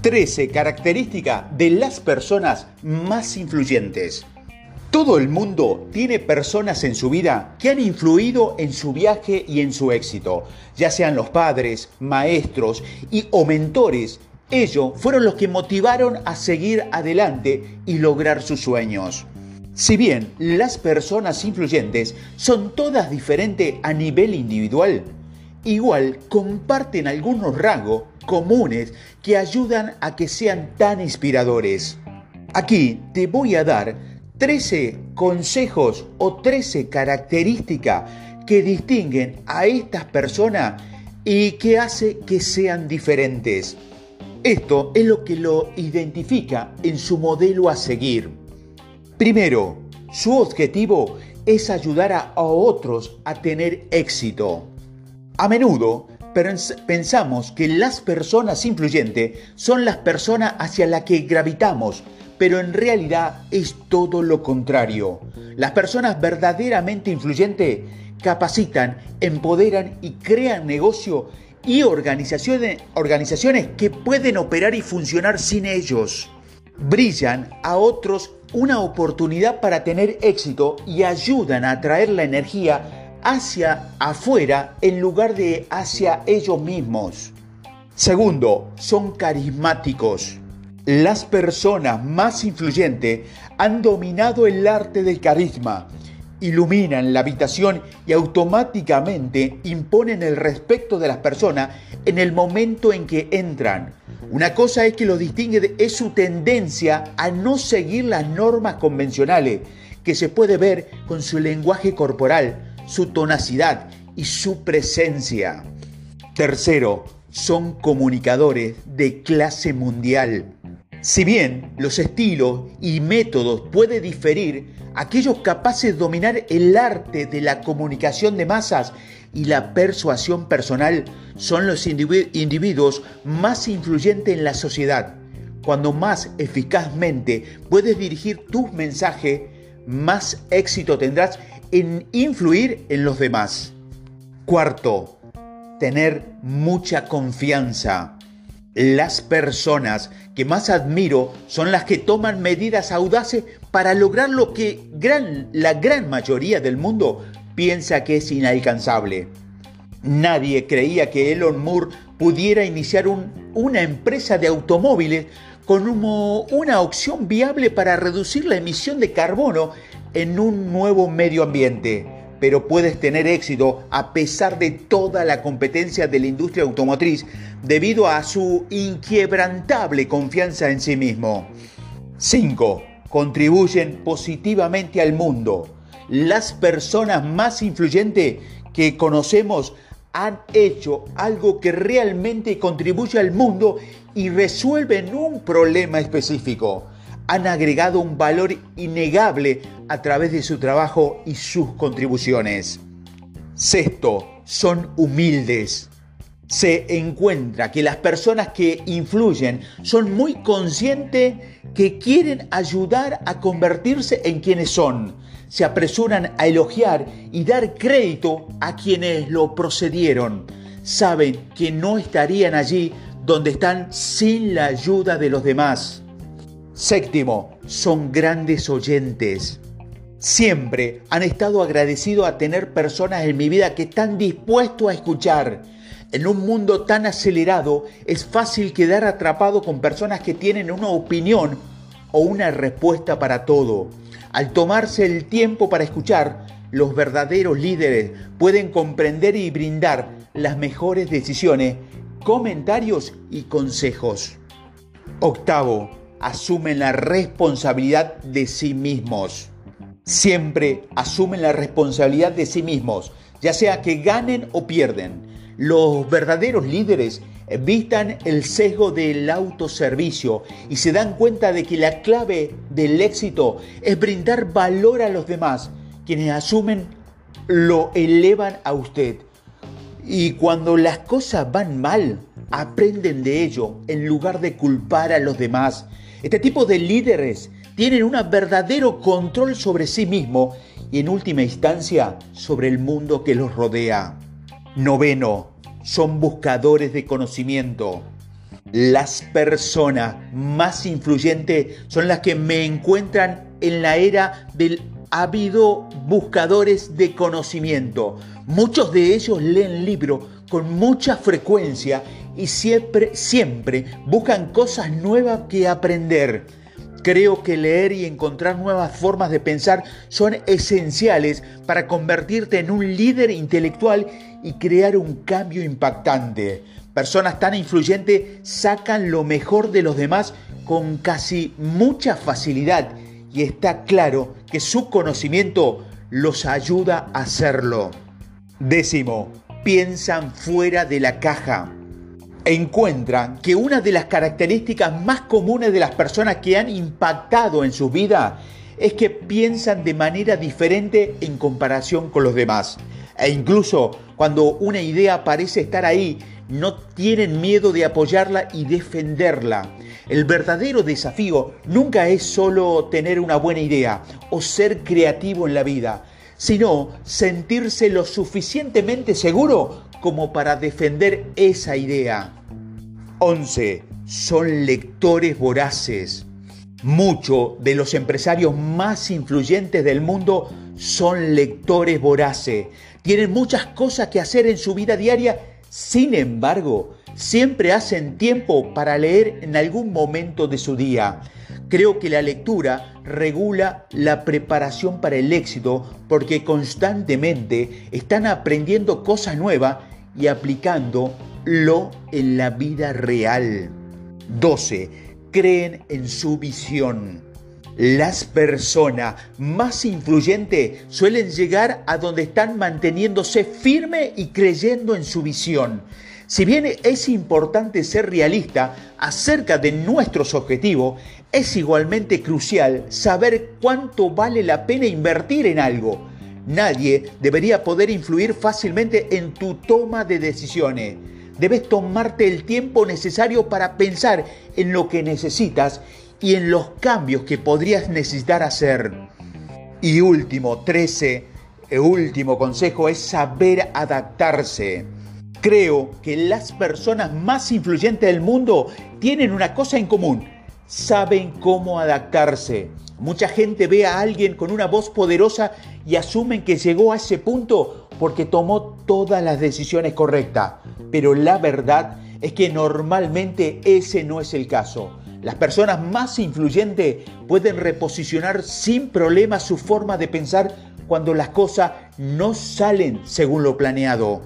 13 características de las personas más influyentes. Todo el mundo tiene personas en su vida que han influido en su viaje y en su éxito, ya sean los padres, maestros y o mentores. Ellos fueron los que motivaron a seguir adelante y lograr sus sueños. Si bien las personas influyentes son todas diferentes a nivel individual, igual comparten algunos rasgos comunes que ayudan a que sean tan inspiradores. Aquí te voy a dar 13 consejos o 13 características que distinguen a estas personas y que hace que sean diferentes. Esto es lo que lo identifica en su modelo a seguir. Primero, su objetivo es ayudar a otros a tener éxito. A menudo pensamos que las personas influyentes son las personas hacia las que gravitamos, pero en realidad es todo lo contrario. Las personas verdaderamente influyentes capacitan, empoderan y crean negocio y organizaciones, organizaciones que pueden operar y funcionar sin ellos. Brillan a otros una oportunidad para tener éxito y ayudan a atraer la energía hacia afuera en lugar de hacia ellos mismos. Segundo, son carismáticos. Las personas más influyentes han dominado el arte del carisma, iluminan la habitación y automáticamente imponen el respeto de las personas en el momento en que entran. Una cosa es que lo distingue es su tendencia a no seguir las normas convencionales, que se puede ver con su lenguaje corporal, su tonacidad y su presencia. Tercero, son comunicadores de clase mundial. Si bien los estilos y métodos pueden diferir, aquellos capaces de dominar el arte de la comunicación de masas y la persuasión personal son los individuos más influyentes en la sociedad. Cuando más eficazmente puedes dirigir tus mensajes, más éxito tendrás en influir en los demás. Cuarto, tener mucha confianza. Las personas que más admiro son las que toman medidas audaces para lograr lo que la gran mayoría del mundo piensa que es inalcanzable. Nadie creía que Elon Musk pudiera iniciar una empresa de automóviles con una opción viable para reducir la emisión de carbono en un nuevo medio ambiente, pero puedes tener éxito a pesar de toda la competencia de la industria automotriz debido a su inquebrantable confianza en sí mismo. 5. Contribuyen positivamente al mundo. Las personas más influyentes que conocemos han hecho algo que realmente contribuye al mundo y resuelven un problema específico han agregado un valor innegable a través de su trabajo y sus contribuciones. Sexto, son humildes. Se encuentra que las personas que influyen son muy conscientes que quieren ayudar a convertirse en quienes son. Se apresuran a elogiar y dar crédito a quienes lo procedieron. Saben que no estarían allí donde están sin la ayuda de los demás. Séptimo, son grandes oyentes. Siempre han estado agradecidos a tener personas en mi vida que están dispuestos a escuchar. En un mundo tan acelerado es fácil quedar atrapado con personas que tienen una opinión o una respuesta para todo. Al tomarse el tiempo para escuchar, los verdaderos líderes pueden comprender y brindar las mejores decisiones, comentarios y consejos. Octavo, asumen la responsabilidad de sí mismos. Siempre asumen la responsabilidad de sí mismos, ya sea que ganen o pierden. Los verdaderos líderes vistan el sesgo del autoservicio y se dan cuenta de que la clave del éxito es brindar valor a los demás. Quienes asumen lo elevan a usted. Y cuando las cosas van mal, aprenden de ello en lugar de culpar a los demás. Este tipo de líderes tienen un verdadero control sobre sí mismo y en última instancia sobre el mundo que los rodea. Noveno, son buscadores de conocimiento. Las personas más influyentes son las que me encuentran en la era del habido buscadores de conocimiento. Muchos de ellos leen libros con mucha frecuencia y siempre, siempre buscan cosas nuevas que aprender. Creo que leer y encontrar nuevas formas de pensar son esenciales para convertirte en un líder intelectual y crear un cambio impactante. Personas tan influyentes sacan lo mejor de los demás con casi mucha facilidad y está claro que su conocimiento los ayuda a hacerlo. Décimo, piensan fuera de la caja encuentran que una de las características más comunes de las personas que han impactado en su vida es que piensan de manera diferente en comparación con los demás. E incluso cuando una idea parece estar ahí, no tienen miedo de apoyarla y defenderla. El verdadero desafío nunca es solo tener una buena idea o ser creativo en la vida, sino sentirse lo suficientemente seguro como para defender esa idea. 11. Son lectores voraces. Muchos de los empresarios más influyentes del mundo son lectores voraces. Tienen muchas cosas que hacer en su vida diaria, sin embargo, siempre hacen tiempo para leer en algún momento de su día. Creo que la lectura regula la preparación para el éxito porque constantemente están aprendiendo cosas nuevas y aplicándolo en la vida real. 12. Creen en su visión. Las personas más influyentes suelen llegar a donde están manteniéndose firme y creyendo en su visión. Si bien es importante ser realista acerca de nuestros objetivos, es igualmente crucial saber cuánto vale la pena invertir en algo. Nadie debería poder influir fácilmente en tu toma de decisiones. Debes tomarte el tiempo necesario para pensar en lo que necesitas y en los cambios que podrías necesitar hacer. Y último, 13, el último consejo es saber adaptarse. Creo que las personas más influyentes del mundo tienen una cosa en común, saben cómo adaptarse. Mucha gente ve a alguien con una voz poderosa y asumen que llegó a ese punto porque tomó todas las decisiones correctas. Pero la verdad es que normalmente ese no es el caso. Las personas más influyentes pueden reposicionar sin problema su forma de pensar cuando las cosas no salen según lo planeado.